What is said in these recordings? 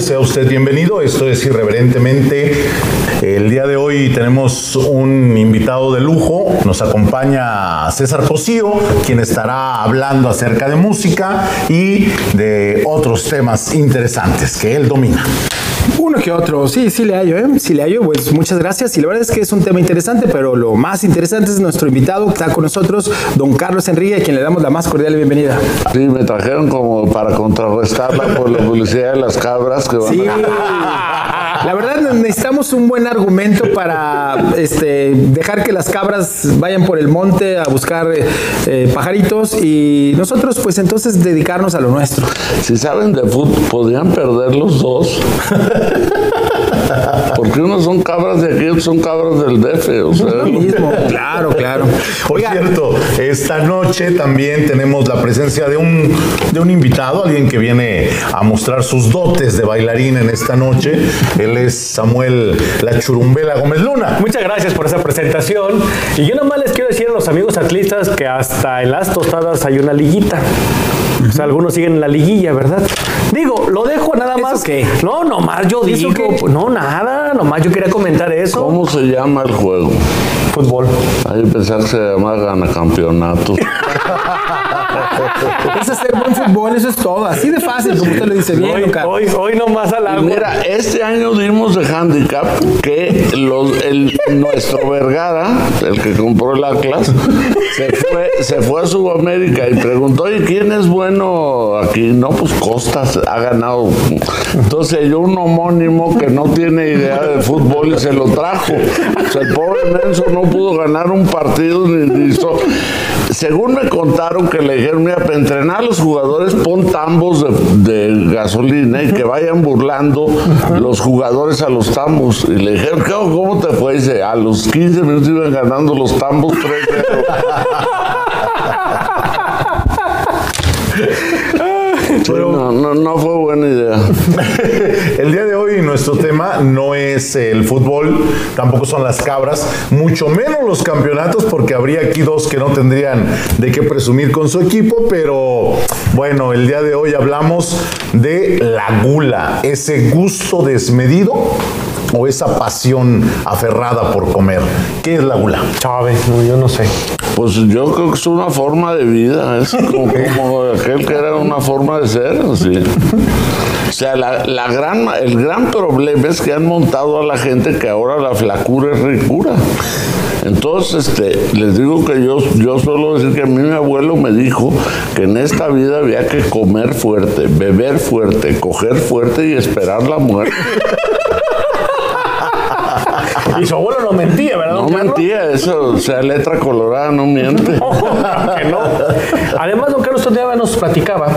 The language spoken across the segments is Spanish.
sea usted bienvenido. Esto es Irreverentemente. El día de hoy tenemos un invitado de lujo. Nos acompaña César Cosío, quien estará hablando acerca de música y de otros temas interesantes que él domina. Uno que otro, sí, sí le hallo, ¿eh? Sí le hallo, pues muchas gracias. Y la verdad es que es un tema interesante, pero lo más interesante es nuestro invitado que está con nosotros, don Carlos Enrique, a quien le damos la más cordial bienvenida. Sí, me trajeron como para contrarrestarla por la publicidad de las cabras que van Sí. a... La verdad necesitamos un buen argumento para este, dejar que las cabras vayan por el monte a buscar eh, eh, pajaritos y nosotros pues entonces dedicarnos a lo nuestro. Si saben de fútbol, podrían perder los dos. Porque unos son cabras de aquí, otros son cabras del DF. O sea, Lo mismo, claro, claro. Por Oiga, cierto, esta noche también tenemos la presencia de un, de un invitado, alguien que viene a mostrar sus dotes de bailarín en esta noche. Él es Samuel La Churumbela Gómez Luna. Muchas gracias por esa presentación. Y yo nomás les quiero decir a los amigos atletas que hasta en las tostadas hay una liguita. O sea, algunos siguen en la liguilla, ¿verdad? Digo, lo dejo nada ¿Eso más. qué? No, nomás yo ¿Y eso digo. qué? pues, no, nada. Nomás yo quería comentar eso. ¿Cómo se llama el juego? Fútbol. Ahí pensar que se llama ganacampeonato. es hacer buen fútbol, eso es todo. Así de fácil, como usted lo dice bien, Hoy, Carlos. hoy, hoy nomás al agua. Mira, este año dimos de handicap que los, el, nuestro Vergara, el que compró el Atlas, se fue, se fue a Sudamérica y preguntó, ¿y quién es bueno aquí? No, pues Costas ha ganado. Entonces yo un homónimo que no tiene idea de fútbol y se lo trajo. O sea, el pobre Menso no pudo ganar un partido ni, ni hizo- Según me contaron que le dijeron, para entrenar a los jugadores pon tambos de, gasolina y que vayan burlando los jugadores a los tambos. Y le dijeron, ¿qué, ¿cómo te fue? Dice, a los 15 minutos iban ganando los tambos 3-0. No, no, no fue buena idea. El día de hoy nuestro tema no es el fútbol, tampoco son las cabras, mucho menos los campeonatos, porque habría aquí dos que no tendrían de qué presumir con su equipo, pero bueno, el día de hoy hablamos de la gula, ese gusto desmedido o esa pasión aferrada por comer. ¿Qué es la gula? Chávez, no, yo no sé. Pues yo creo que es una forma de vida, es como, como aquel que era una forma de ser, así. O sea, la, la gran, el gran problema es que han montado a la gente que ahora la flacura es ricura. Entonces, este, les digo que yo, yo suelo decir que a mí mi abuelo me dijo que en esta vida había que comer fuerte, beber fuerte, coger fuerte y esperar la muerte. Y su abuelo no mentía, ¿verdad? No Carlos? mentía, eso, o sea, letra colorada no miente. que no. Además, don Carlos todavía nos platicaba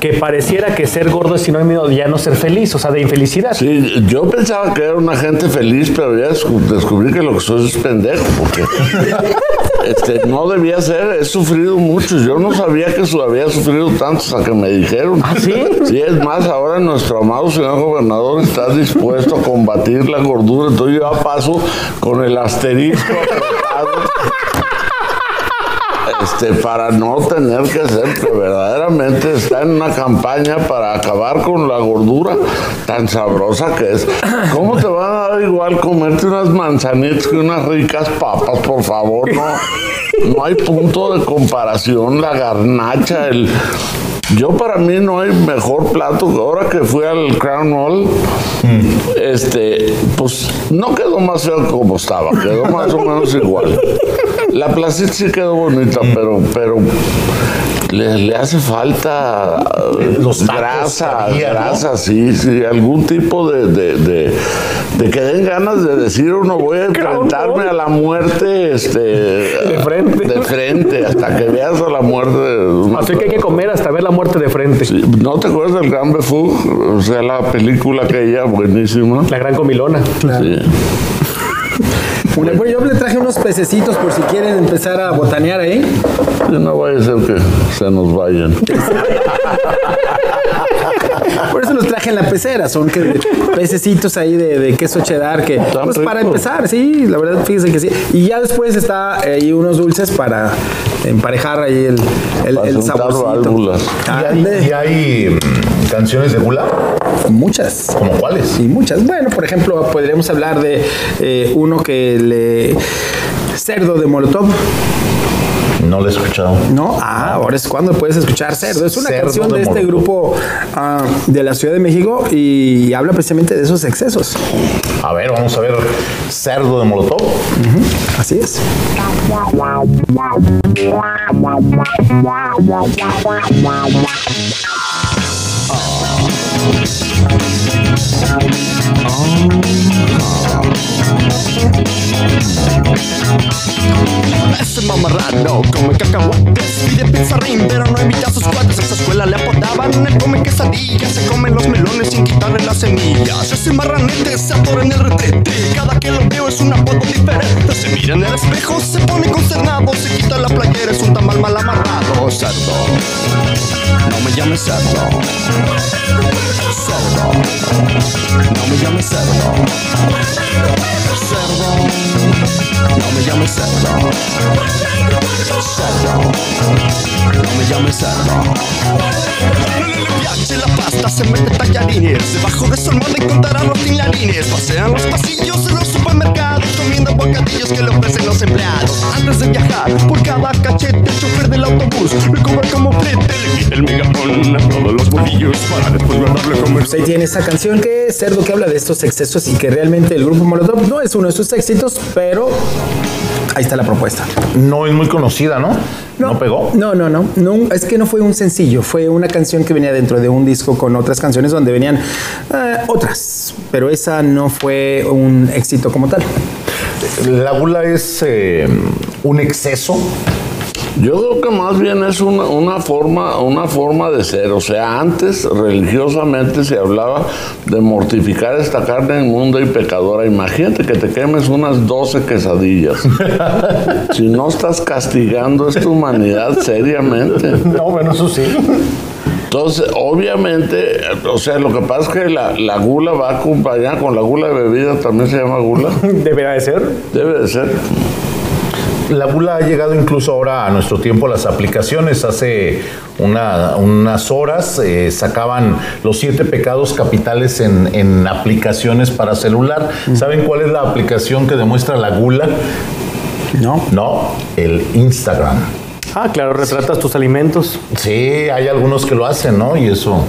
que pareciera que ser gordo es sinónimo de ya no ser feliz, o sea, de infelicidad. Sí, yo pensaba que era una gente feliz, pero ya descu- descubrí que lo que soy es pendejo, porque este, no debía ser, he sufrido mucho, yo no sabía que su- había sufrido tanto hasta que me dijeron. ¿Ah, sí? Sí, es más, ahora nuestro amado señor gobernador está dispuesto a combatir la gordura, entonces yo ya paso con el asterisco apretado, este, para no tener que hacer, que verdaderamente está en una campaña para acabar con la gordura tan sabrosa que es. ¿Cómo te va a dar igual comerte unas manzanitas que unas ricas papas, por favor? No, no hay punto de comparación, la garnacha, el... Yo para mí no hay mejor plato. Ahora que fui al Crown Hall, este, pues no quedó más feo que como estaba, quedó más o menos igual. La placita sí quedó bonita, pero, pero le, le hace falta Los grasa, que grasa, sí, sí, algún tipo de, de, de, de que den ganas de decir uno voy a enfrentarme a la muerte este, de frente. de frente, hasta que veas a la muerte. Así que hay que comer hasta ver la muerte de frente. Sí, ¿No te acuerdas del Gran Befú? O sea, la película aquella buenísima. La gran comilona. Sí. Una- bueno, yo le traje unos pececitos por si quieren empezar a botanear ahí. Y no vaya a ser que se nos vayan. Por eso los traje en la pecera, son que pececitos ahí de, de queso cheddar que pues para empezar, sí, la verdad fíjense que sí. Y ya después está ahí unos dulces para emparejar ahí el, el, el untar saborcito. válvulas. ¿Y Ande. hay, y hay, mm, canciones de gula? Muchas. ¿Como cuáles? Y muchas. Bueno, por ejemplo, podríamos hablar de eh, uno que le. Cerdo de Molotov. No lo he escuchado. No, ah, ahora es cuando puedes escuchar Cerdo. Es una Cerdo canción de, de este grupo ah, de la Ciudad de México y habla precisamente de esos excesos. A ver, vamos a ver. Cerdo de Molotov. Así es. Me llames cerdo Cerdo, no me llames cerdo Cerdo, no me llames cerdo Cerdo, no me llames cerdo piace la pasta, se mete tallarines Debajo de su almohada encontrará los tinlarines Pasean los pasillos de los supermercados Comiendo bocadillos que le ofrecen los empleados Antes de viajar, por cada cachete El chofer del autobús le cobra como flete Le quita el megafón a todos los bolillos Para después guardarle como Pues ahí tiene esa canción que es Cerdo que habla de estos excesos y que realmente el grupo Molotov no es uno de sus éxitos, pero ahí está la propuesta. No es muy conocida, ¿no? No, pegó. No, no, no, no. Es que no fue un sencillo, fue una canción que venía dentro de un disco con otras canciones donde venían eh, otras, pero esa no fue un éxito como tal. La gula es eh, un exceso. Yo creo que más bien es una, una forma, una forma de ser. O sea, antes religiosamente se hablaba de mortificar esta carne inmunda y pecadora. Imagínate que te quemes unas 12 quesadillas. si no estás castigando esta humanidad seriamente. No, bueno, eso sí. Entonces, obviamente, o sea, lo que pasa es que la, la gula va acompañada con la gula de bebida, también se llama gula. Debería de ser. Debe de ser. La gula ha llegado incluso ahora a nuestro tiempo las aplicaciones. Hace una- unas horas eh, sacaban los siete pecados capitales en, en aplicaciones para celular. ¿Saben cuál es la aplicación que demuestra la gula? No. No, el Instagram. Ah, claro, retratas tus alimentos. Sí, hay algunos que lo hacen, ¿no? Y eso.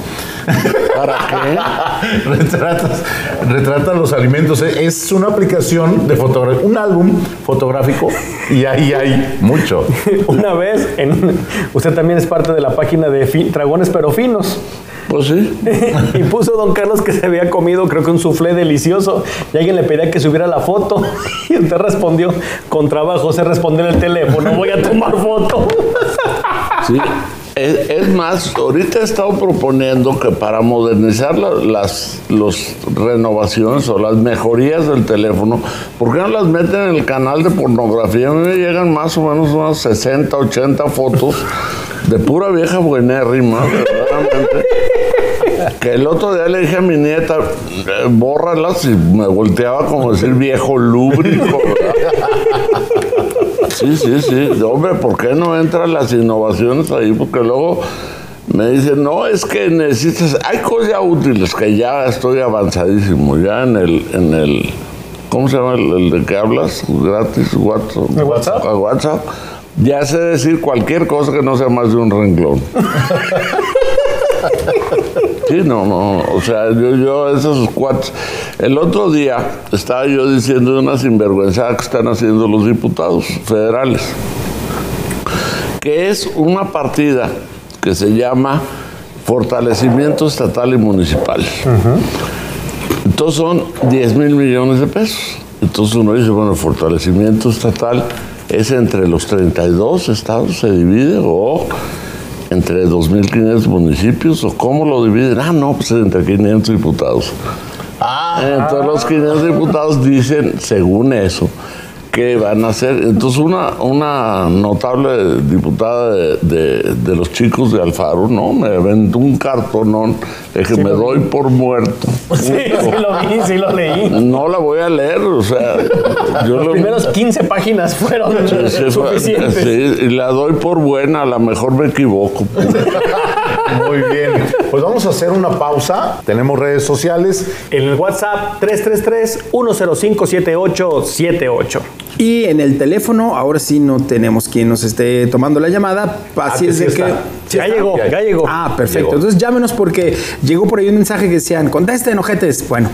¿Para qué? retratas, retratan los alimentos. Es una aplicación de fotografía, un álbum fotográfico y ahí hay mucho. Una vez, en, usted también es parte de la página de Dragones pero finos. Pues sí. y puso don Carlos que se había comido, creo que un soufflé delicioso. Y alguien le pedía que subiera la foto. Y usted respondió, con trabajo se respondió en el teléfono, voy a tomar foto. Sí. Es, más, ahorita he estado proponiendo que para modernizar la- las renovaciones o las mejorías del teléfono, ¿por qué no las meten en el canal de pornografía? A mí me llegan más o menos unas 60, 80 fotos de pura vieja buenérrima, verdaderamente. Que el otro día le dije a mi nieta, eh, bórralas y me volteaba como decir viejo lúbrico. ¿verdad? Sí, sí, sí. Hombre, ¿por qué no entran las innovaciones ahí? Porque luego me dicen, no, es que necesitas. Hay cosas útiles que ya estoy avanzadísimo. Ya en el. En el ¿Cómo se llama el, el de que hablas? Gratis, WhatsApp. ¿El WhatsApp? A WhatsApp. Ya sé decir cualquier cosa que no sea más de un renglón. Sí, no, no, o sea, yo, yo esos cuates. El otro día estaba yo diciendo una sinvergüenza que están haciendo los diputados federales, que es una partida que se llama Fortalecimiento Estatal y Municipal. Entonces son 10 mil millones de pesos. Entonces uno dice, bueno, el fortalecimiento estatal es entre los 32 estados, se divide, o entre 2.500 municipios, o cómo lo dividen. Ah, no, pues es entre 500 diputados. Entonces los 500 diputados dicen, según eso, que van a hacer. Entonces una, una notable diputada de, de- de los chicos de Alfaro, ¿no? Me aventó un cartonón, de que me doy por muerto. Sí, sí lo vi, sí lo leí. No la voy a leer, o sea, yo Los lo- primeros 15 páginas fueron Sí, suficientes. sí, y la doy por buena, a lo mejor me equivoco. Muy bien. Pues vamos a hacer una pausa. Tenemos redes sociales. En el WhatsApp 333-105-7878. Y en el teléfono, ahora sí no tenemos quien nos esté tomando la llamada. Así que es sí de que. Sí ya está. llegó, Ya- ya llegó. Ah, perfecto. Llegó. Entonces llámenos porque llegó por ahí un mensaje que decían, contesten, ojetes. Bueno.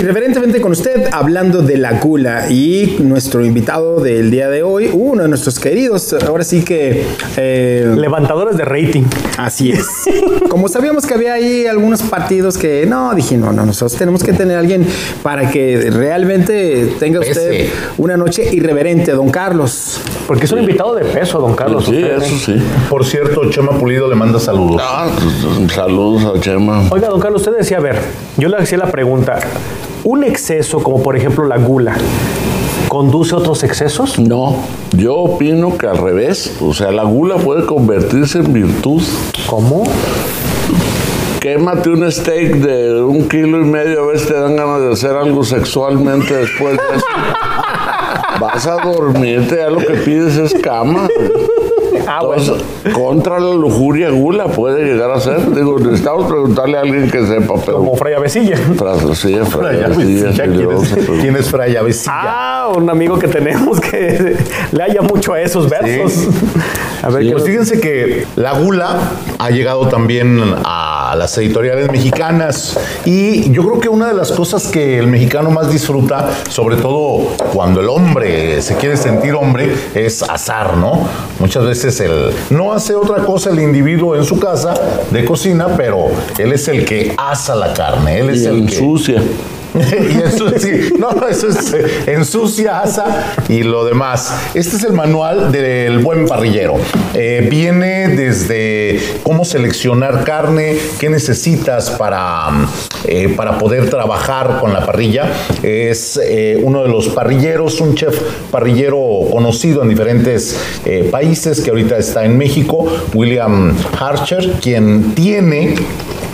Irreverentemente con usted, hablando de la gula y nuestro invitado del día de hoy, uno de nuestros queridos, ahora sí que eh, Levantadores de rating. Así es. Como sabíamos que había ahí algunos partidos que no, dije, no, no, nosotros tenemos que tener a alguien para que realmente tenga usted Pese. una noche irreverente, don Carlos. Porque es un invitado de peso, don Carlos. Sí, usted, ¿eh? eso sí. Por cierto, Chema Pulido le manda saludos. Ah, pues, saludos a Chema. Oiga, don Carlos, usted decía, a ver, yo le hacía la pregunta, ¿un exceso como por ejemplo la gula conduce a otros excesos? No, yo opino que al revés. O sea, la gula puede convertirse en virtud. ¿Cómo? Quémate un steak de un kilo y medio, a ver si te dan ganas de hacer algo sexualmente después de eso. Vas a dormirte, ya lo que pides es cama. Ah, Entonces, bueno. contra la lujuria gula puede llegar a ser. Digo, necesitamos preguntarle a alguien que sepa, pero. Como Fray Avesilla. Tras, sí, Fray Fray, Avesilla, sí, sí, ¿quién es, preguntar. quién es Fray Avesilla? Ah, un amigo que tenemos que le haya mucho a esos versos. A ver, ¿qué Pues fíjense que la gula ha llegado también a las editoriales mexicanas y yo creo que una de las cosas que el mexicano más disfruta, sobre todo cuando el hombre se quiere sentir hombre, es azar, ¿no? Muchas veces el no hace otra cosa el individuo en su casa de cocina, pero él es el que asa la carne, él es Y el que ensucia. y sí, no, eh, ensucia, asa y lo demás. Este es el manual del buen parrillero. Eh, viene desde cómo seleccionar carne, qué necesitas para, eh, para poder trabajar con la parrilla. Es uno de los parrilleros, un chef parrillero conocido en diferentes países que ahorita está en México, William Archer, quien tiene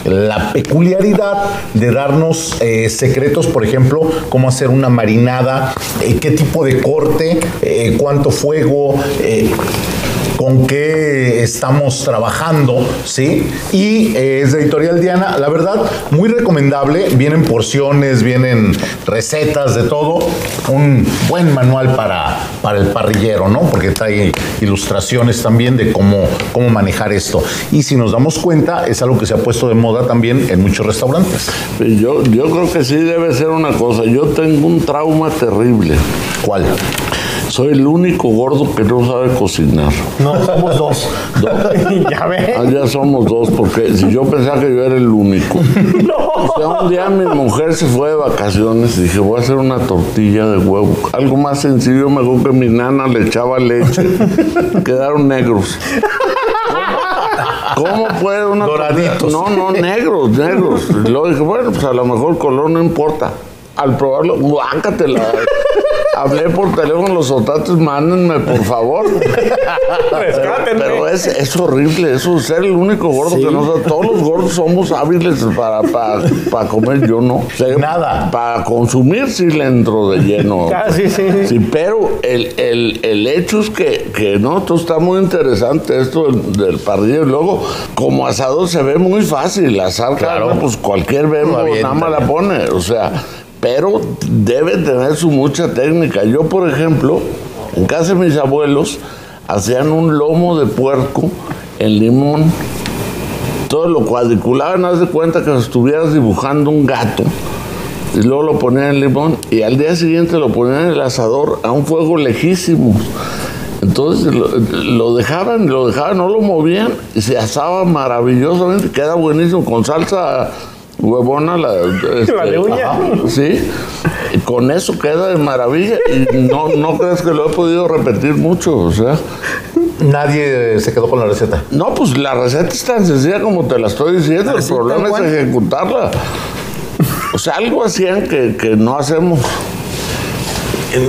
la peculiaridad de darnos eh, secretos, por ejemplo, cómo hacer una marinada, eh, qué tipo de corte, eh, cuánto fuego, con qué estamos trabajando, ¿sí? Y eh, es de Editorial Diana, la verdad, muy recomendable, vienen porciones, vienen recetas de todo, un buen manual para, para el parrillero, ¿no? Porque trae ilustraciones también de cómo, cómo manejar esto. Y si nos damos cuenta, es algo que se ha puesto de moda también en muchos restaurantes. Yo, yo creo que sí debe ser una cosa. Yo tengo un trauma terrible. ¿Cuál? Soy el único gordo que no sabe cocinar. No, somos dos. ya ve. Ah, ya somos dos, porque si yo pensaba que yo era el único. O sea, un día mi mujer se fue de vacaciones y dije, voy a hacer una tortilla de huevo. Algo más sencillo, me acuerdo que mi nana le echaba leche. Quedaron negros. ¿Cómo puede una Doraditos. No, no, negros, negros. Y luego dije, bueno, pues a lo mejor el color no importa. Al probarlo, guácatela. Hablé por teléfono, los otates, mándenme, por favor. Rescátenme. Pero es, es horrible eso, ser el único gordo que no sabe. Todos los gordos somos hábiles para, para, para comer, yo no. O sea, Nada. Para consumir sí le entro de lleno. Ah, sí, sí, sí. Sí, pero el, el, el hecho es que, que no, esto está muy interesante, esto del, del parrillero. Y luego, como asado se ve muy fácil, asar Claro. carne, pues cualquier Lo nada más la pone. O sea, pero debe tener su mucha técnica. Yo, por ejemplo, en casa de mis abuelos, hacían un lomo de puerco en limón. Todo lo cuadriculaban, haz de cuenta que estuvieras dibujando un gato. Y luego lo ponían en limón y al día siguiente lo ponían en el asador a un fuego lejísimo. Entonces lo, lo dejaban, lo dejaban, no lo movían y se asaba maravillosamente, queda buenísimo con salsa huevona la, este, La de uña. ajá, sí, y con eso queda de maravilla y no, no crees que lo he podido repetir mucho, o sea, Nadie se quedó con la receta. no, pues la receta es tan sencilla como te la estoy diciendo, el Así, problema es ejecutarla. O sea, algo hacían que, que no hacemos.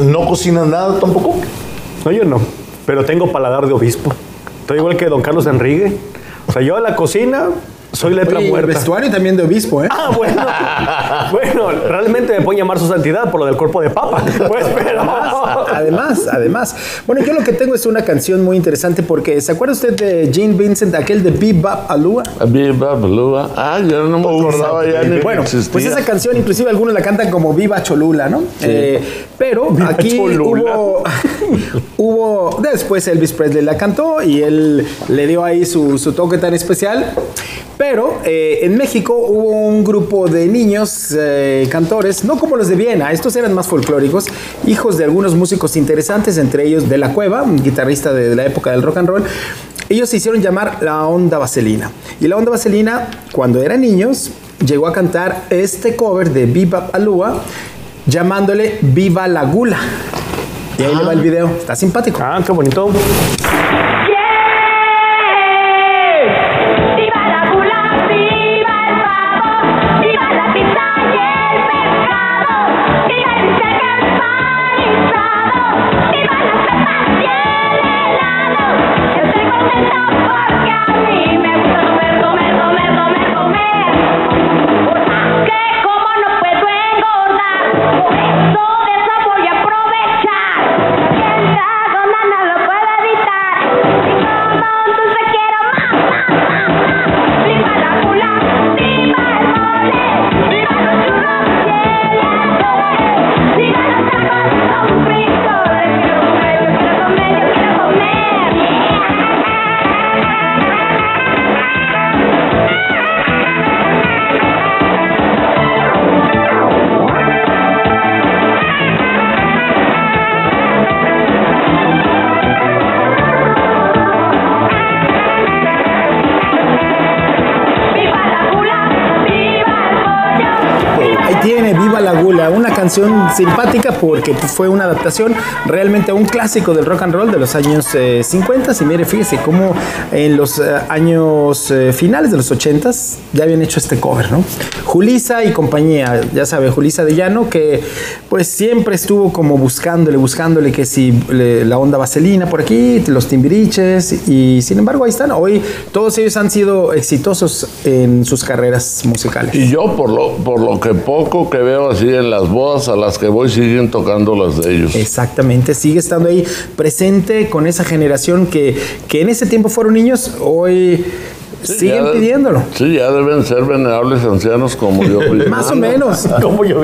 ¿No cocinan nada tampoco? No, yo no. Pero tengo paladar de obispo. Estoy igual que don Carlos Enrique. O sea, yo a la cocina Soy letra Oye, y el muerta. vestuario también de obispo, ¿eh? Ah, bueno. bueno, realmente me pueden llamar su santidad por lo del cuerpo de papa. Pues, pero. Además, además. Bueno, yo lo que tengo es una canción muy interesante porque ¿se acuerda usted de Gene Vincent, aquel de Bebop Alua? Viva Balúa. Ah, yo no me acordaba ya ni Bueno, existía. pues esa canción inclusive algunos la cantan como Viva Cholula, ¿no? Eh, pero aquí Cholula. hubo, hubo, después Elvis Presley la cantó y él le dio ahí su, su toque tan especial. Pero eh, en México hubo un grupo de niños eh, cantores, no como los de Viena, estos eran más folclóricos, hijos de algunos músicos interesantes, entre ellos De La Cueva, un guitarrista de, de la época del rock and roll. Ellos se hicieron llamar La Onda Vaselina. Y La Onda Vaselina, cuando eran niños, llegó a cantar este cover de Viva Alúa, llamándole Viva la Gula. Y ahí le va el video, está simpático. Ah, qué bonito. Tiene, Viva la Gula, una canción simpática porque fue una adaptación realmente a un clásico del rock and roll de los años eh, 50. Y mire, fíjese cómo en los eh, años eh, finales de los 80 ya habían hecho este cover, ¿no? Julisa y compañía, ya sabe, Julisa de Llano, que pues siempre estuvo como buscándole, buscándole que si la onda vaselina por aquí, los timbiriches, y sin embargo ahí están. Hoy todos ellos han sido exitosos en sus carreras musicales. Y yo, por lo, por lo que poco que veo así en las bodas a las que voy, siguen tocando las de ellos. Exactamente, sigue estando ahí presente con esa generación que, que en ese tiempo fueron niños, hoy siguen de- pidiéndolo. Sí, ya deben ser venerables ancianos como yo. Más o menos. Como yo.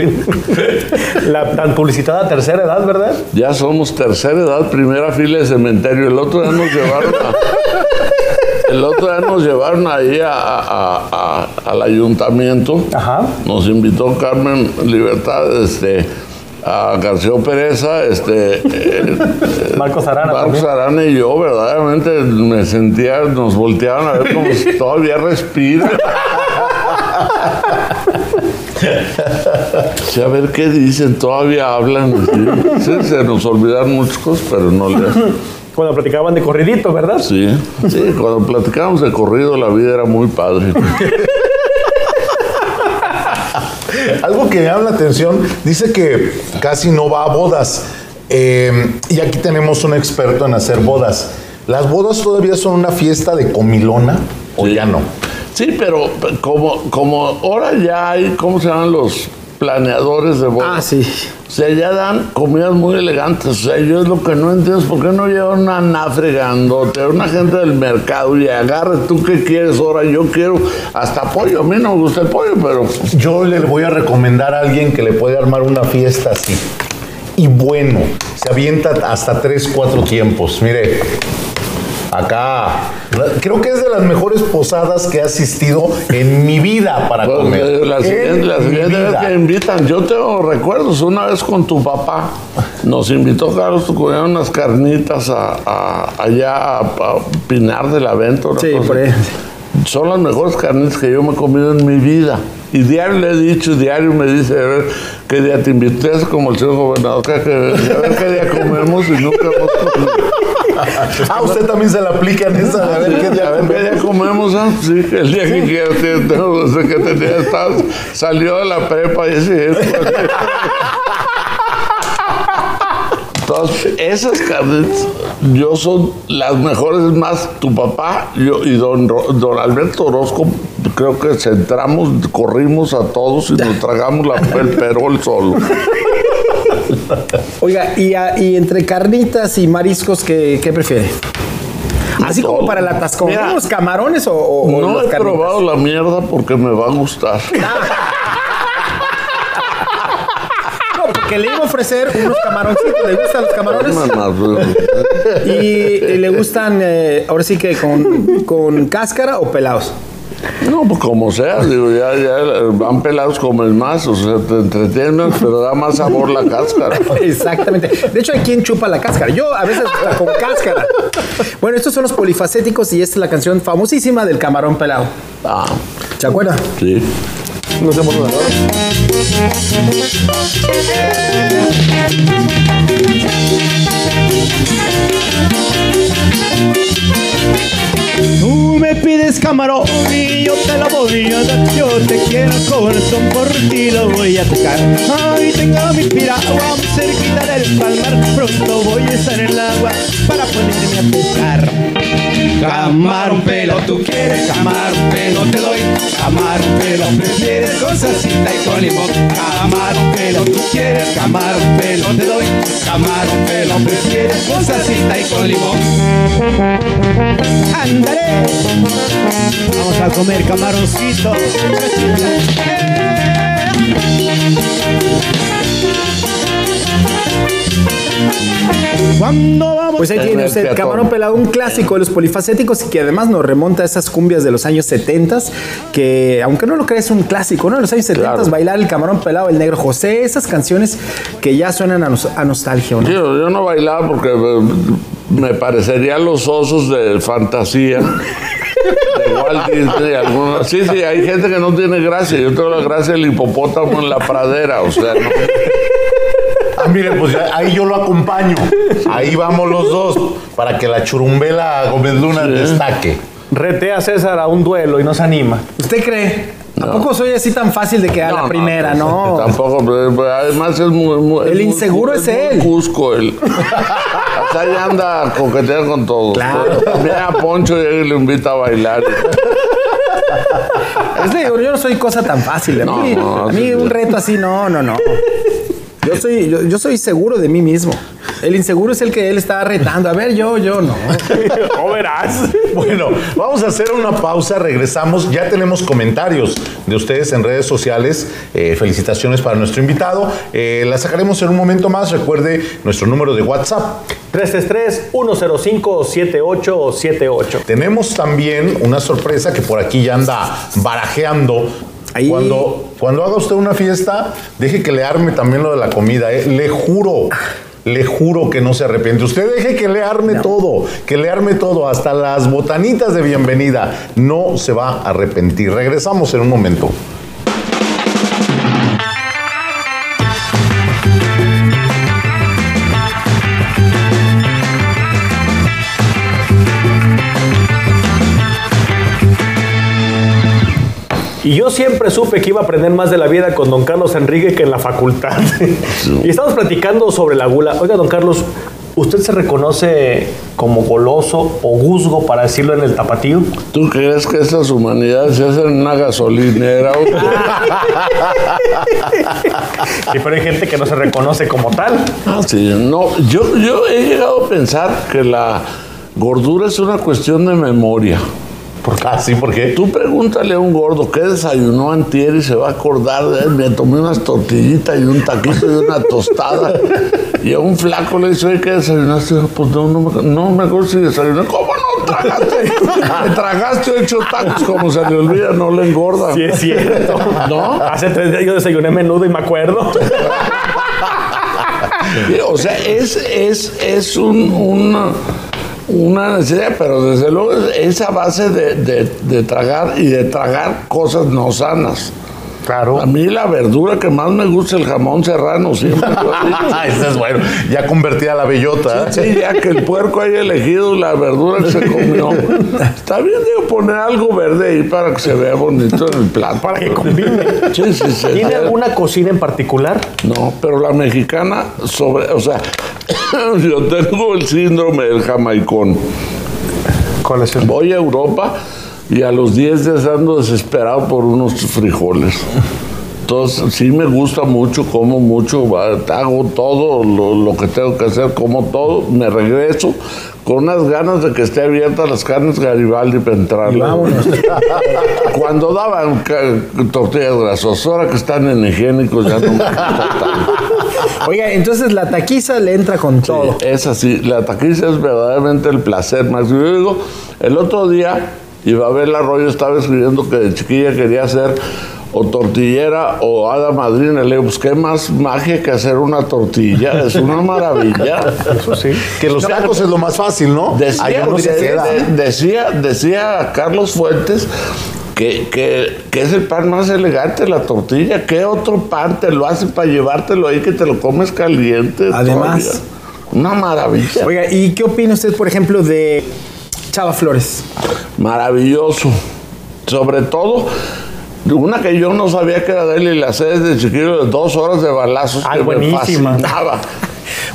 La tan publicitada tercera edad, ¿verdad? Ya somos tercera edad, primera fila de cementerio. El otro día nos llevaron a- el otro día nos llevaron ahí a- a- a- al ayuntamiento. Ajá. Nos invitó Carmen Libertad, este, a García Pereza, este, eh, Marcos Arana Marcos. Arana y yo, verdaderamente me sentía, nos volteaban a ver como si todavía respira. Sí, a ver qué dicen, todavía hablan. Sí, Sí, se nos olvidaron muchas cosas, pero no les. Cuando platicaban de corridito, ¿verdad? Sí, sí, cuando platicábamos de corrido, la vida era muy padre. Algo que me llama la atención, dice que casi no va a bodas. Eh, y aquí tenemos un experto en hacer bodas. ¿Las bodas todavía son una fiesta de comilona o ya no? Sí, pero como, como ahora ya hay, ¿cómo se llaman los planeadores de bodas? Ah, sí. O sea, ya dan comidas muy elegantes. O sea, yo es lo que no entiendo es por qué no llevan una nafre grandote, una gente del mercado y agarre tú qué quieres ahora. Yo quiero hasta pollo. A mí no me gusta el pollo, pero Yo le voy a recomendar a alguien que le puede armar una fiesta así. Y bueno, se avienta hasta tres, cuatro tiempos. Mire, acá. Creo que es de las mejores posadas que he asistido en mi vida para pues, comer. la En siguiente, la mi siguiente vez que invitan, yo tengo recuerdos. Una vez con tu papá, nos invitó Carlos tu cuñado unas carnitas a, a- allá a, a Pinar de la Venta. una Sí, por ahí. Son las mejores carnes que yo me he comido en mi vida. Y diario le he dicho, diario me dice, a ver qué día te invité, es como el señor gobernador, que, que- a ver qué día comemos y nunca hemos comido. Ah, usted también se la aplica en esa. A ver qué día A ver qué comemos. día comemos, ah? Sí, el día que tengo- desde que tenía, estaba- salió de la prepa y así. Entonces, esas carnes, yo son las mejores, es más, tu papá yo, y don, don Alberto Orozco creo que centramos, corrimos a todos y nos tragamos la, el perol solo. Oiga, y, a- y entre carnitas y mariscos, ¿qué, qué prefiere? Así como para el atascón. ¿Los camarones o, o- No he carnitas? probado la mierda porque me va a gustar. No, porque le iba a ofrecer unos camaroncitos. ¿Le gustan los camarones? Y le gustan, eh, ahora sí que con, con cáscara o pelados. No, pues como sea, digo, ya, ya van pelados comen más, o sea, te entretienen, pero da más sabor la cáscara. Exactamente. De hecho, hay quien chupa la cáscara. Yo a veces hasta con cáscara. Bueno, estos son los polifacéticos y esta es la canción famosísima del camarón pelado. Ah, ¿Se acuerda? sí. No por dónde. Tú me pides camarón y yo te lo voy a dar. Yo te quiero corazón, por ti lo voy a tocar. Ay, tengo mi piragua muy cerquita del palmar. Pronto voy a estar en el agua para ponerme a pescar. Camarón pelo, tú quieres camarón pelo, te doy. Camarón pelo, prefieres con salsita y con limón. Camarón pelo, tú quieres camarón pelo, te doy. Camarón pelo, prefieres con salsita y con limón. Andaré. Vamos a comer camaroncito. Pues ahí En tiene el usted. Camarón Pelado, un clásico de los polifacéticos y que además nos remonta a esas cumbias de los años 70 que aunque no lo creas es un clásico, ¿no? En los años 70 Claro. bailar el Camarón Pelado, el Negro José, esas canciones que ya suenan a, nos- a nostalgia, ¿o ¿no? Yo, yo no bailaba porque eh, me parecerían los osos de fantasía. De algunos. Sí, sí, hay gente que no tiene gracia. Yo tengo la gracia del hipopótamo en la pradera, o sea, no. Mire, pues ya- ahí yo lo acompaño. Ahí vamos los dos para que la churumbela Gómez Luna destaque. Retea a César a un duelo y no se anima. ¿Usted cree? ¿A poco soy así tan fácil de que a la primera? pues, No. Tampoco, pero, pero además es muy. muy- El muy- inseguro es él. Cusco, él. Hasta ahí anda a coquetear con todos. Claro. Mira a Poncho y lo invita a bailar. Es le digo, yo no soy cosa tan fácil. A No, mí, no, a mí sí, un reto así, no, no, no. Yo soy, yo, yo soy seguro de mí mismo. El inseguro es el que él está retando. A ver, yo, yo no. O verás. Bueno, vamos a hacer una pausa, regresamos, ya tenemos comentarios de ustedes en redes sociales, Eh, felicitaciones para nuestro invitado, Eh, la sacaremos en un momento más, recuerde nuestro número de WhatsApp. 333-105-7878. Tenemos también una sorpresa que por aquí ya anda barajeando. Ahí. Cuando, cuando haga usted una fiesta, deje que le arme también lo de la comida. ¿eh? Le juro, le juro que no se arrepiente. Usted deje que le arme todo, que le arme todo, hasta las botanitas de bienvenida. No se va a arrepentir. Regresamos en un momento. Y yo siempre supe que iba a aprender más de la vida con don Carlos Enrique que en la facultad. y estamos platicando sobre la gula. Oiga, don Carlos, ¿usted se reconoce como goloso o guzgo, para decirlo en el tapatío? ¿Tú crees que estas humanidades se hacen en una gasolinera? Sí, pero hay gente que no se reconoce como tal. Ah, sí, no, yo, yo he llegado a pensar que la gordura es una cuestión de memoria. Ah, sí, ¿por qué? Tú pregúntale a un gordo qué desayunó antier y se va a acordar de él. Me tomé unas tortillitas y un taquito y una tostada. Y a un flaco le dice, oye, ¿qué desayunaste? Pues no, no me, no me acuerdo si desayuné. ¿Cómo no tragaste? Me tragaste ocho tacos, como se le olvida, no le engorda. Sí, es cierto. ¿No? Hace tres días yo desayuné menudo y me acuerdo. O sea, es, es, es un, una, una necesidad, pero desde luego es esa base de, de- de tragar y de tragar cosas no sanas. Claro. A mí la verdura que más me gusta es el jamón serrano, siempre. Ah, ese es bueno. Ya convertida la bellota. ¿eh? Sí, ya que el puerco haya elegido la verdura que se comió. Está bien, digo, poner algo verde ahí para que se vea bonito en el plato. Para que combine. Sí, sí, sí. ¿Tiene alguna cocina en particular? No, pero la mexicana sobre, o sea, yo tengo el síndrome del jamaicón. ¿Cuál es Voy a Europa y a los 10 días ando desesperado por unos frijoles. Entonces, sí me gusta mucho, como mucho, hago todo lo, lo que tengo que hacer, como todo, me regreso con unas ganas de que esté abierta las carnes Garibaldi para entrar. Cuando daban tortillas grasosas, ahora que están en higiénicos ya no me gusta tanto. Oiga, entonces la taquiza le entra con todo. Es así, la taquiza es verdaderamente el placer más. Yo digo, el otro día, Ibabel Arroyo estaba escribiendo que de chiquilla quería ser o tortillera o hada madrina. Le digo, pues qué más magia que hacer una tortilla, es una maravilla. Eso sí. Que los tacos es lo más fácil, ¿no? Decía, Allá no se de- queda. de- decía, decía Carlos Fuentes que, que- que es el pan más elegante, la tortilla. ¿Qué otro pan te lo hace para llevártelo ahí que te lo comes caliente? Además. todavía? Una maravilla. Oiga, ¿y qué opina usted, por ejemplo, de Chava Flores? Maravilloso. Sobre todo, una que yo no sabía que era de él y la sé desde chiquillo de dos horas de balazos. Que buenísima.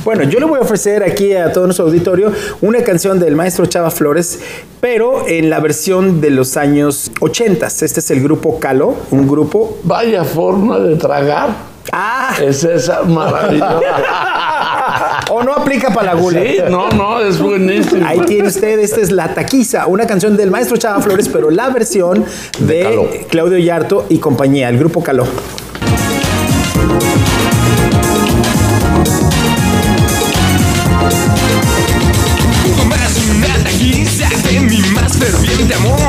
Bueno, yo le voy a ofrecer aquí a todo nuestro auditorio una canción del maestro Chava Flores, pero en la versión de los años 80. Este es el grupo Caló, un grupo... Vaya forma de tragar. ¡Ah! Es esa maravillosa. O no aplica para la gula. Sí, no, no, es buenísimo. Ahí tiene usted, esta es La Taquiza, una canción del maestro Chava Flores, pero la versión de, Caló. Claudio Yarto y compañía, el grupo Caló. más una taquiza de mi más ferviente amor.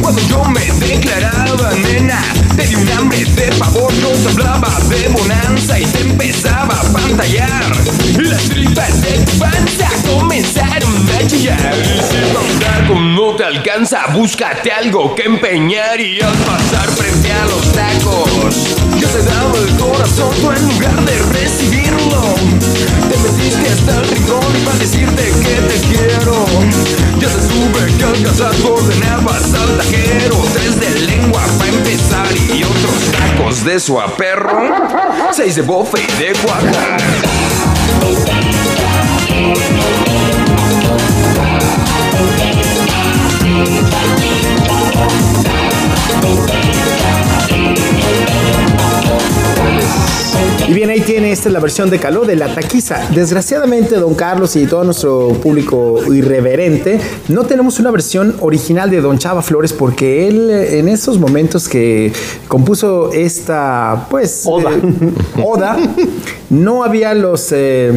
Cuando yo me declaraba nena, te di un hambre de pavor, no te hablaba de bonanza y te empezaba a pantallar. Las tripas de tu panza comenzaron a chillar. Y si con no te alcanza, búscate algo que empeñar y al pasar frente a los tacos, yo te daba el corazón, tú en lugar de recibirlo, te metiste hasta el rincón y para decirte que te quiero. Ya te tuve que alcanzar, tú ordenabas al tajero, tres de lengua para empezar y otros tacos de su perro, seis de bofe y de Peace. Y bien, ahí tiene, esta es la versión de Caló de La Taquiza. Desgraciadamente, don Carlos y todo nuestro público irreverente, no tenemos una versión original de don Chava Flores porque él en esos momentos que compuso esta, pues... Oda. eh, oda, no había los... eh,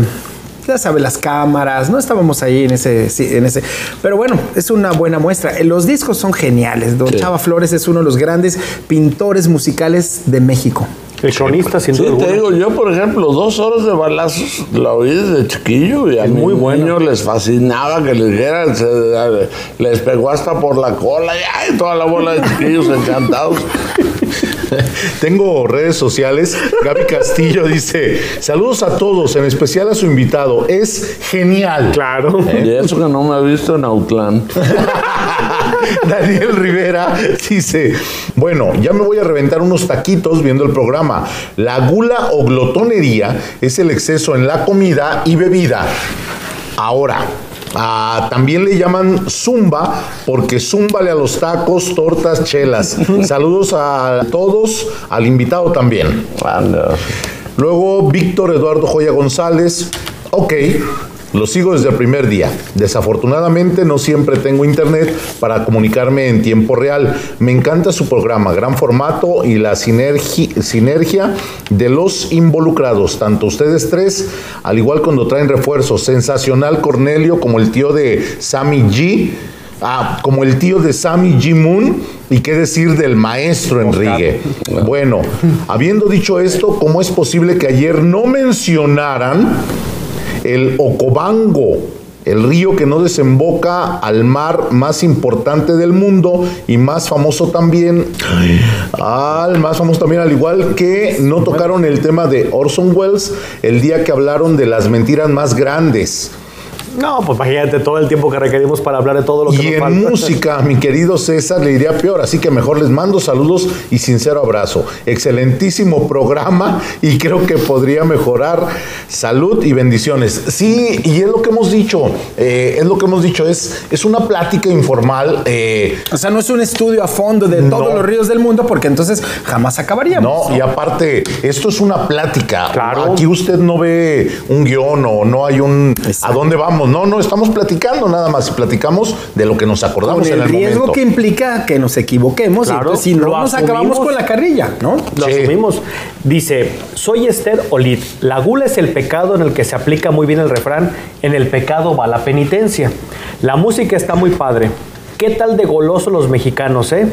ya sabe, las cámaras, no estábamos ahí en ese, sí, en ese. Pero bueno, es una buena muestra. Eh, Los discos son geniales. Don Chava Flores es uno de los grandes pintores musicales de México. El cronista, sin Sí, duda te alguna. digo, yo por ejemplo, dos horas de balazos la oí desde chiquillo y a muy bueno. les fascinaba que les dijeran, se- les pegó hasta por la cola y ay, toda la bola de chiquillos encantados. Tengo redes sociales. Gaby Castillo dice: Saludos a todos, en especial a su invitado. Es genial. Claro. Y eso que no me ha visto en Autlán. Daniel Rivera dice, bueno, ya me voy a reventar unos taquitos viendo el programa. La gula o glotonería es el exceso en la comida y bebida. Ahora, ah, también le llaman zumba porque zúmbale a los tacos, tortas, chelas. Saludos a todos, al invitado también. Luego Víctor Eduardo Joya González. Ok, lo sigo desde el primer día. Desafortunadamente no siempre tengo internet para comunicarme en tiempo real. Me encanta su programa, gran formato y la sinergi- sinergia de los involucrados, tanto ustedes tres, al igual cuando traen refuerzos. Sensacional Cornelio como el tío de Sammy G. Ah, como el tío de Sammy G. Moon, y qué decir del maestro Enrique. Bueno, habiendo dicho esto, ¿cómo es posible que ayer no mencionaran el Ocobango, el río que no desemboca al mar más importante del mundo y más famoso también, al más famoso también, al igual que no tocaron el tema de Orson Welles el día que hablaron de las mentiras más grandes. No, pues imagínate todo el tiempo que requerimos para hablar de todo lo que Y nos en falta. música, mi querido César, le iría peor, así que mejor les mando saludos y sincero abrazo. Excelentísimo programa y creo que podría mejorar salud y bendiciones. Sí, y es lo que hemos dicho, eh, es lo que hemos dicho, es, es una plática informal. eh, O sea, no es un estudio a fondo de No. todos los ríos del mundo porque entonces jamás acabaríamos. No, y aparte, esto es una plática. Claro. Aquí usted no ve un guion o no hay un a dónde vamos. No, no, estamos platicando nada más. Platicamos de lo que nos acordamos Con en el el riesgo momento. que implica que nos equivoquemos y entonces si no lo nos acabamos con la carrilla, ¿no? Lo Sí. asumimos. Dice, soy Esther Olid. La gula es el pecado en el que se aplica muy bien el refrán, en el pecado va la penitencia. La música está muy padre. ¿Qué tal de goloso los mexicanos, eh?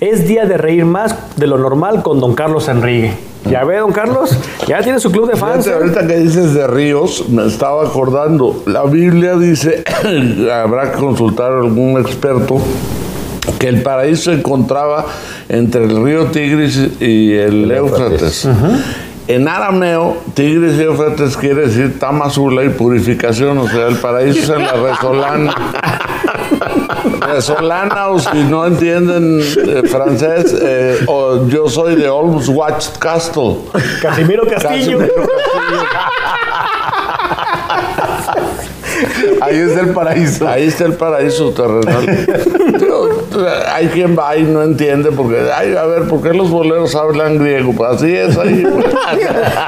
Es día de reír más de lo normal con don Carlos Enrique. ¿Ya ve, don Carlos? Ya tiene su club de fans. Fíjate, ¿eh? ahorita que dices de ríos, me estaba acordando. La Biblia dice, habrá que consultar a algún experto, que el paraíso se encontraba entre el río Tigris y el Éufrates. En arameo, Tigris y Éufrates quiere decir Tamazula y purificación, o sea, el paraíso es en la Resolana. Resolana, o si no entienden eh, francés, eh, o yo soy de Olmos Watch Castle. Casimiro Castillo. Casimiro Ahí es el paraíso. Ahí está el paraíso terrenal. Digo, hay quien va y no entiende porque, ay, a ver, ¿por qué los boleros hablan griego? Pues así es ahí.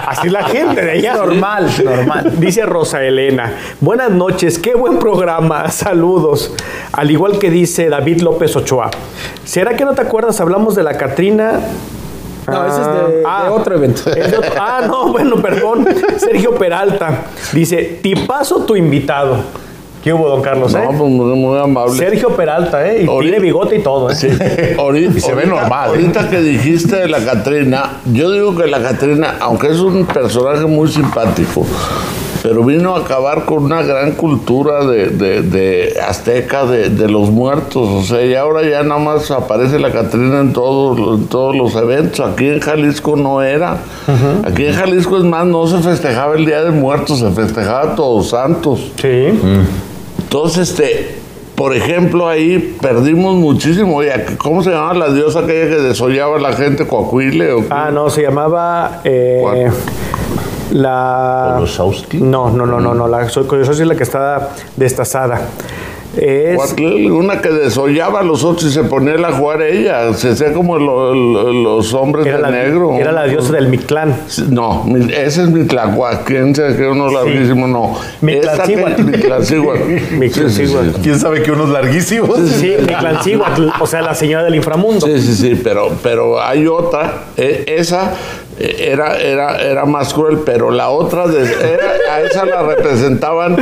Así la gente de allá. Normal, normal. Dice Rosa Elena, buenas noches, qué buen programa, saludos. Al igual que dice David López Ochoa. ¿Será que no te acuerdas? Hablamos de la Catrina. No, ese es de- de otro evento. es de otro- ah, no, bueno, perdón. Sergio Peralta dice, tipazo tu invitado. ¿Qué hubo, don Carlos? No, eh? pues muy, amable. Sergio Peralta, ¿eh? Y Ahorita- tiene bigote y todo, ¿eh? Sí, ahorita, Y se ve ahorita- normal, ¿eh? Ahorita que dijiste de la Catrina, yo digo que la Catrina, aunque es un personaje muy simpático, pero vino a acabar con una gran cultura de, de- de azteca de, de los muertos. O sea, y ahora ya nada más aparece la Catrina en todos, en todos los eventos. Aquí en Jalisco no era. Aquí en Jalisco, es más, no se festejaba el Día de Muertos, se festejaba Todos Santos. Sí. Entonces, este, por ejemplo, ahí perdimos muchísimo. ¿cómo se llamaba la diosa aquella que desollaba a la gente? ¿Coacuile? O... Ah, no, se llamaba... eh. La... ¿Kolosowski? No, no, no, no, no. La Kolosowski es la que está destazada. Es... Una que desollaba a los otros y se ponía a jugar ella. Se hacía como lo- lo- los hombres Era de la, negro. era la diosa del Mictlán. No, ese es Mitlacuac. ¿Quién se que uno larguísimo? No. Mitlancíhuatl. Mitlancíhuatl. Mitlancíhuatl. Sí, sí, sí. ¿Quién sabe que unos larguísimos? Sí, Mictlancíhuatl, o sea, la señora del inframundo. Sí, sí, sí, pero, pero hay otra, eh, esa era, era, era más cruel, pero la otra, de- era- a esa la representaban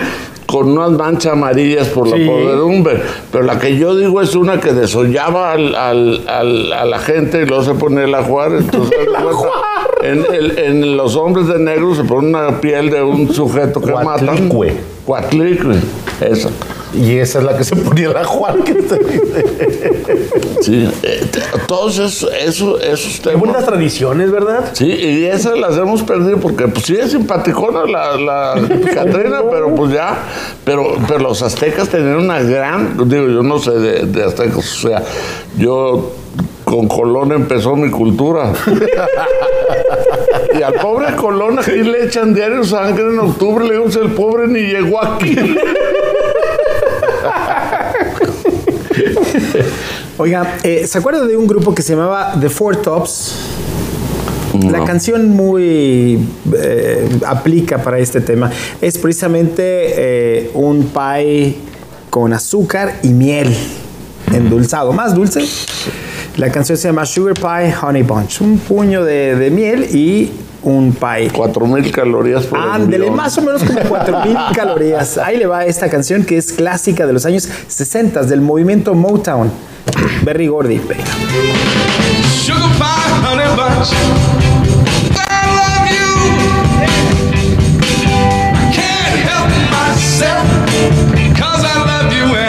con unas manchas amarillas por la Sí. podredumbre, pero la que yo digo es una que desollaba al, al- al- a la gente y luego se ponía a jugar, entonces cuenta, en, el- en los hombres de negro se pone una piel de un sujeto que matan. Cuatlicue. Cuatlicue, esa. Y esa es la que se ponía la Juan. Que te dice. Sí, eh, t- todos esos, esos, esos temas. buenas tradiciones, ¿verdad? Sí, y esas las hemos perdido porque pues sí es simpaticona la, la Catrina, pero pues ya, pero, pero los aztecas tenían una gran, digo, yo no sé de, de aztecas, o sea, yo con Colón empezó mi cultura. y al pobre Colón aquí le echan diario sangre en octubre, le digo, "Si el pobre ni llegó aquí. Oiga, eh, ¿se acuerda de un grupo que se llamaba The Four Tops? La canción muy eh, aplica para este tema. Es precisamente eh, un pie con azúcar y miel endulzado, más dulce. La canción se llama Sugar Pie Honey Bunch. Un puño de, de miel y un pie. Cuatro mil calorías por Ándele, más o menos como 4000 calorías. Ahí le va esta canción que es clásica de los años 60 del movimiento Motown. Berry Gordy. venga. Sugar pie, honey bunch. I love you. I can't help myself. Cause I love you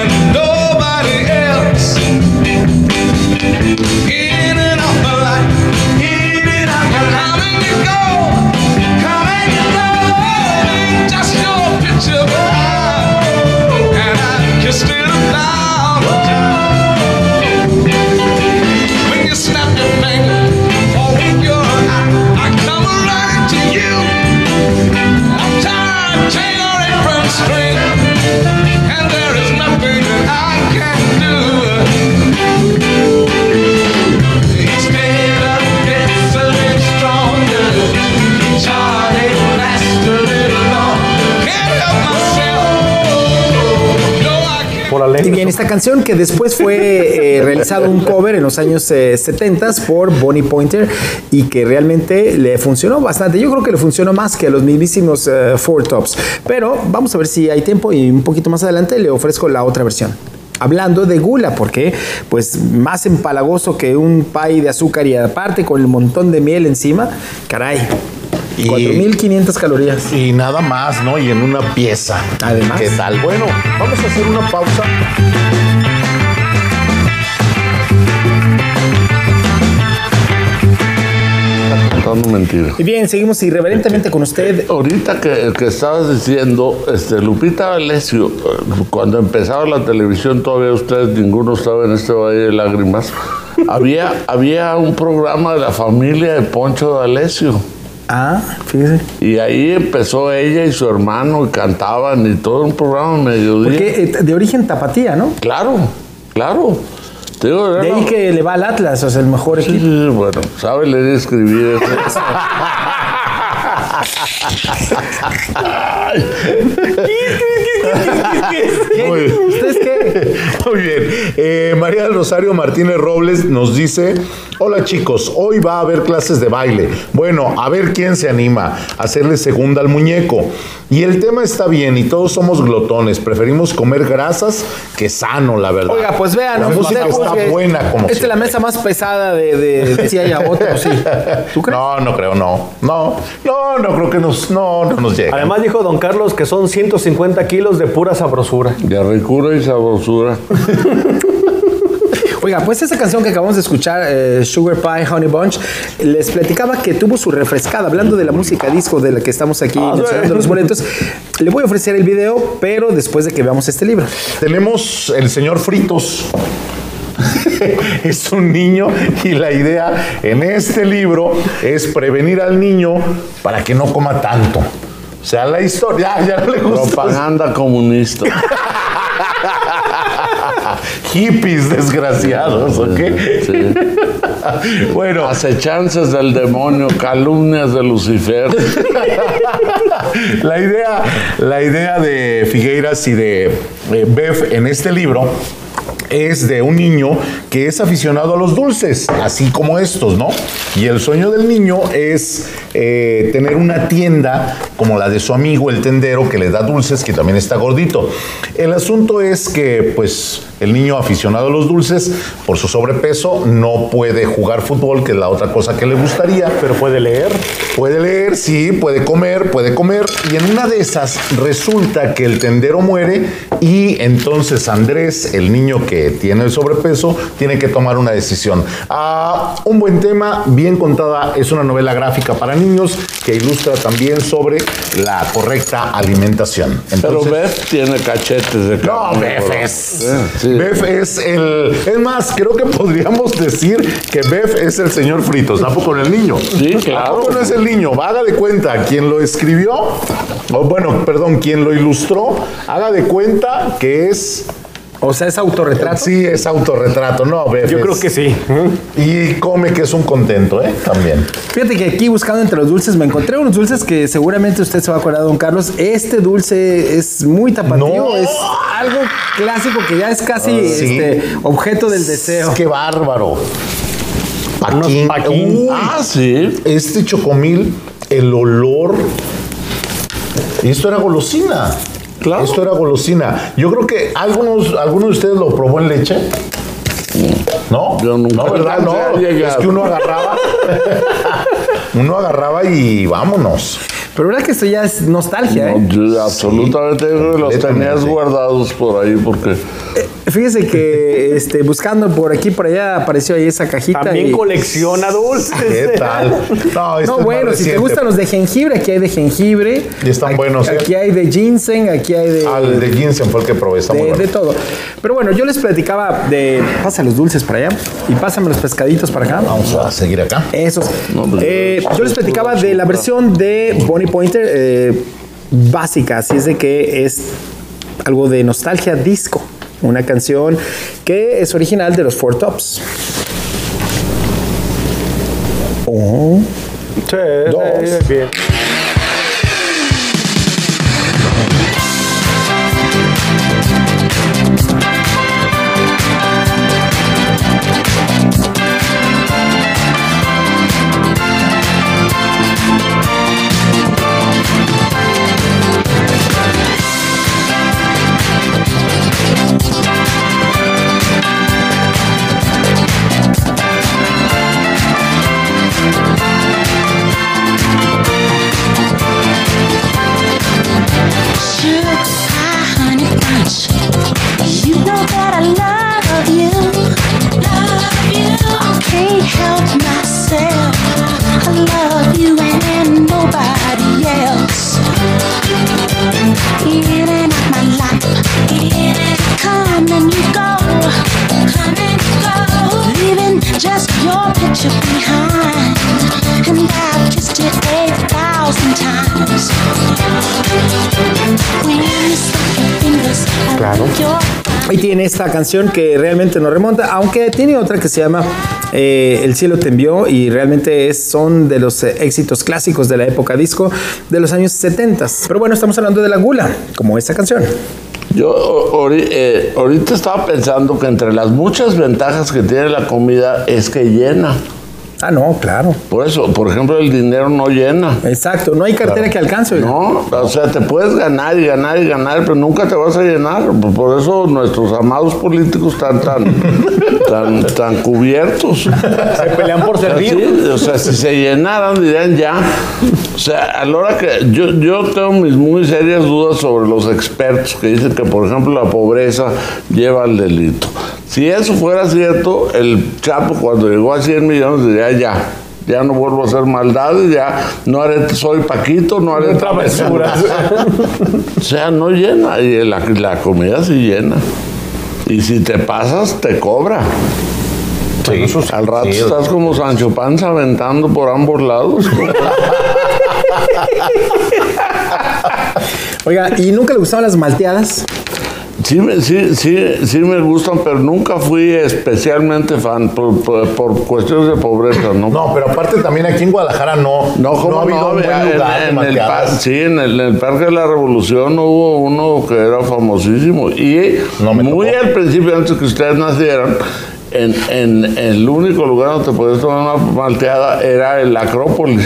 Y bien, esta canción que después fue eh, realizado un cover en los años eh, 70 por Bonnie Pointer y que realmente le funcionó bastante. Yo creo que le funcionó más que a los mismísimos eh, Four Tops. Pero vamos a ver si hay tiempo y un poquito más adelante le ofrezco la otra versión. Hablando de gula, porque pues más empalagoso que un pay de azúcar y aparte con el montón de miel encima, caray. Y- 4.500 calorías. Y nada más, ¿no? Y en una pieza. Además. ¿Qué tal? Bueno, vamos a hacer una pausa. Contando mentiras. Y bien, seguimos irreverentemente con usted. Ahorita que, que estabas diciendo, este, Lupita D'Alessio, eh, cuando empezaba la televisión, todavía ustedes, ninguno estaba en este Valle de Lágrimas, había, había un programa de la familia de Poncho D'Alessio. Ah, fíjese. Y ahí empezó ella y su hermano y cantaban y todo un programa mediodía. Porque eh, de origen tapatía, ¿no? Claro, claro. Digo, De ahí que le va al Atlas, o sea, el mejor Sí, equipo. sí, bueno, sabe leer y escribir. eso. Muy, ¿Ustedes qué? muy bien. Eh, María del Rosario Martínez Robles nos dice: Hola chicos, hoy va a haber clases de baile. Bueno, a ver quién se anima a hacerle segunda al muñeco. Y el tema está bien y todos somos glotones. Preferimos comer grasas que sano, la verdad. Oiga, pues vean, La usted música está juzgue. buena como Esta es la mesa más pesada de, de, de si haya otro, sí. ¿Tú crees? No, no creo, no. No, no, no creo que nos, no, no nos llegue. Además dijo don Carlos que son 150 kilos de pura sabrosura. De ricura y sabrosura. Oiga, pues esa canción que acabamos de escuchar, eh, Sugar Pie Honey Bunch, les platicaba que tuvo su refrescada. Hablando de la música disco de la que estamos aquí Ah, mencionando los boletos, le voy a ofrecer el video, pero después de que veamos este libro. Tenemos el señor Fritos. es un niño y la idea en este libro es prevenir al niño para que no coma tanto. O sea, la historia, ya, ya no le gusta. Propaganda comunista. Hippies desgraciados, ¿ok? Sí. Bueno, Acechanzas del demonio, calumnias de Lucifer. la idea, la idea de Figueiras y de eh, Bev en este libro es de un niño que es aficionado a los dulces, así como estos, ¿no? Y el sueño del niño es eh, tener una tienda como la de su amigo, el tendero, que le da dulces, que también está gordito. El asunto es que, pues, el niño aficionado a los dulces, por su sobrepeso, no puede jugar fútbol, que es la otra cosa que le gustaría. Pero puede leer. Puede leer, sí, puede comer, puede comer. Y en una de esas resulta que el tendero muere y entonces Andrés, el niño que tiene el sobrepeso, tiene que tomar una decisión. Ah, un buen tema, bien contada, es una novela gráfica para niños que ilustra también sobre la correcta alimentación. Pero Entonces, Beth tiene cachetes de no. Bef es. Eh, sí. Bef es el. Es más, creo que podríamos decir que Bef es el señor Fritos, tampoco con el niño. Sí, claro. Tampoco no es el niño. Haga de cuenta, quien lo escribió, o bueno, perdón, quien lo ilustró, haga de cuenta que es. O sea, es autorretrato. Sí, es autorretrato, no. Yo creo que sí. Y come que es un contento, ¿eh? También. Fíjate que aquí buscando entre los dulces me encontré unos dulces que seguramente usted se va a acordar, don Carlos. Este dulce es muy tapatío, No. es algo clásico que ya es casi sí. este, objeto del deseo. Qué bárbaro. Paquín. paquín. Uy, Ah, sí. este chocomil, el olor. Y esto era golosina. Claro. Esto era golosina. Yo creo que algunos, algunos de ustedes lo probó en leche. ¿No? Yo nunca No, ¿verdad? No. Es que uno agarraba. uno agarraba y vámonos. Pero verdad que esto ya es nostalgia, ¿eh? Yo absolutamente los tenías guardados por ahí porque Fíjese que este, buscando por aquí por allá apareció ahí esa cajita. También y- colecciona dulces. ¿Qué tal? No, este No, bueno, si te gustan los de jengibre, aquí hay de jengibre. Y están Aquí- buenos, ¿eh? Aquí hay de ginseng, aquí hay de. Ah, el de ginseng fue el que probé. Está muy de, bueno. de todo. Pero bueno, yo les platicaba de. Pasa los dulces para allá y pásame los pescaditos para acá. Vamos a seguir acá. Esos. No, pues, Eh, yo- yo les platicaba de la versión de Bonnie Pointer eh, básica, así es de que es algo de nostalgia disco. Una canción que es original de los Four Tops. Oh. Sí, Dos. sí, bien. Claro. Ahí tiene esta canción que realmente nos remonta, aunque tiene otra que se llama eh, El cielo te envió y realmente es, son de los eh, éxitos clásicos de la época disco de los años 70. Pero bueno, estamos hablando de la gula, como esta canción. Yo eh, ahorita estaba pensando que entre las muchas ventajas que tiene la comida es que llena. Ah, no, claro. Por eso, por ejemplo, el dinero no llena. Exacto, no hay cartera que alcance. No, o sea, te puedes ganar y ganar y ganar, pero nunca te vas a llenar. Por- eso nuestros amados políticos están tan, tan, tan cubiertos. Se pelean por servir. O sea, si se llenaran dirían ya. O sea, a la hora que yo, yo tengo mis muy serias dudas sobre los expertos que dicen que, por ejemplo, la pobreza lleva al delito. Si eso fuera cierto, el Chapo cuando llegó a 100 millones diría ya. Ya no vuelvo a hacer maldades, ya no haré, soy Paquito, no haré travesuras. o sea, no llena, y la, la comida sí llena. Y si te pasas, te cobra. Al rato sí. estás como Sancho Panza aventando por ambos lados. Oiga, ¿y nunca le gustaban las malteadas? Sí, me- sí, sí, sí me gustan, pero nunca fui especialmente fan por, por- por cuestiones de pobreza, ¿no? No, pero aparte también aquí en Guadalajara no. No, ¿cómo ha habido no? un buen en- el par- sí, en el, en el Parque de la Revolución hubo uno que era famosísimo. Y No muy tocó. al principio, antes que ustedes nacieran, en, en- el único lugar donde te podías tomar una malteada era el Acrópolis.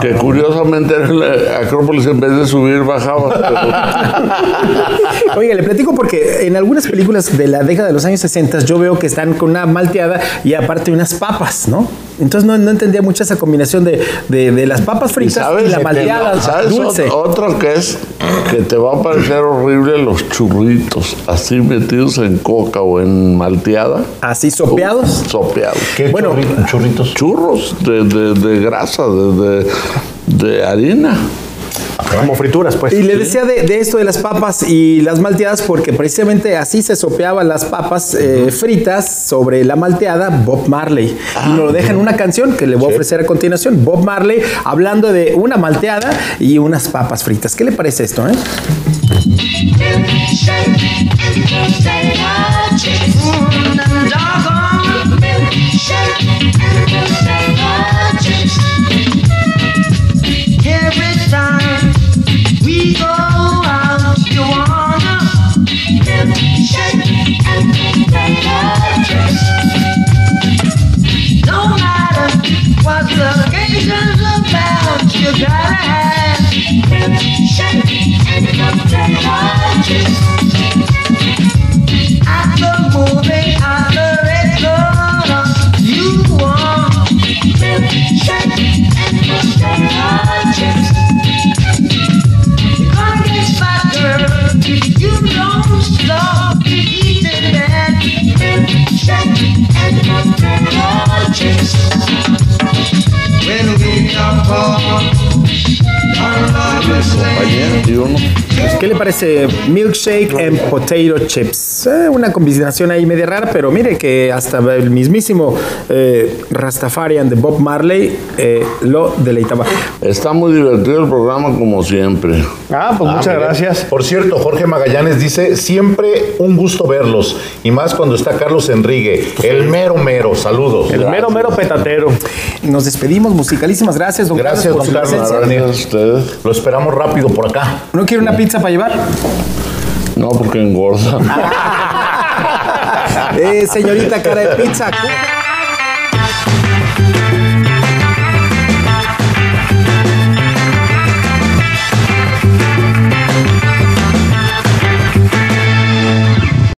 Que curiosamente era el Acrópolis en vez de subir bajaba. pero- Oiga, le platico porque en algunas películas de la década de los años 60 yo veo que están con una malteada y aparte unas papas, ¿no? Entonces no, no entendía mucho esa combinación de, de- de las papas ¿Y fritas y, la malteada ¿Sabes dulce. ot- otro que es que te va a parecer horrible los churritos así metidos en coca o en malteada? Así sopeados. Sopeados. ¿Qué Bueno, churri- churritos? Churros de, de- de grasa, de, de- de harina. Como frituras, pues. Y le decía de, de esto de las papas y las malteadas porque precisamente así se sopeaban las papas eh, fritas sobre la malteada Bob Marley. y nos lo deja en una canción que le voy a ofrecer a continuación. Bob Marley hablando de una malteada y unas papas fritas. ¿Qué le parece esto? Eh? ¿Qué le parece milkshake and potato chips? Eh, una combinación ahí media rara, pero mire que hasta el mismísimo eh, Rastafarian de Bob Marley eh, lo deleitaba. Está muy divertido el programa como siempre. Ah, pues muchas mire. gracias. Por cierto, Jorge Magallanes dice, siempre un gusto verlos. Y más cuando está Carlos Enrique, el mero mero. Saludos. El mero, mero petatero. Nos despedimos, musicalísimas. Gracias, don Gracias, Carlos, por don su Carlos. Gracias a ustedes. Lo esperamos rápido por acá. ¿No quiere una pizza para llevar? No, porque engorda. Eh, señorita cara de pizza.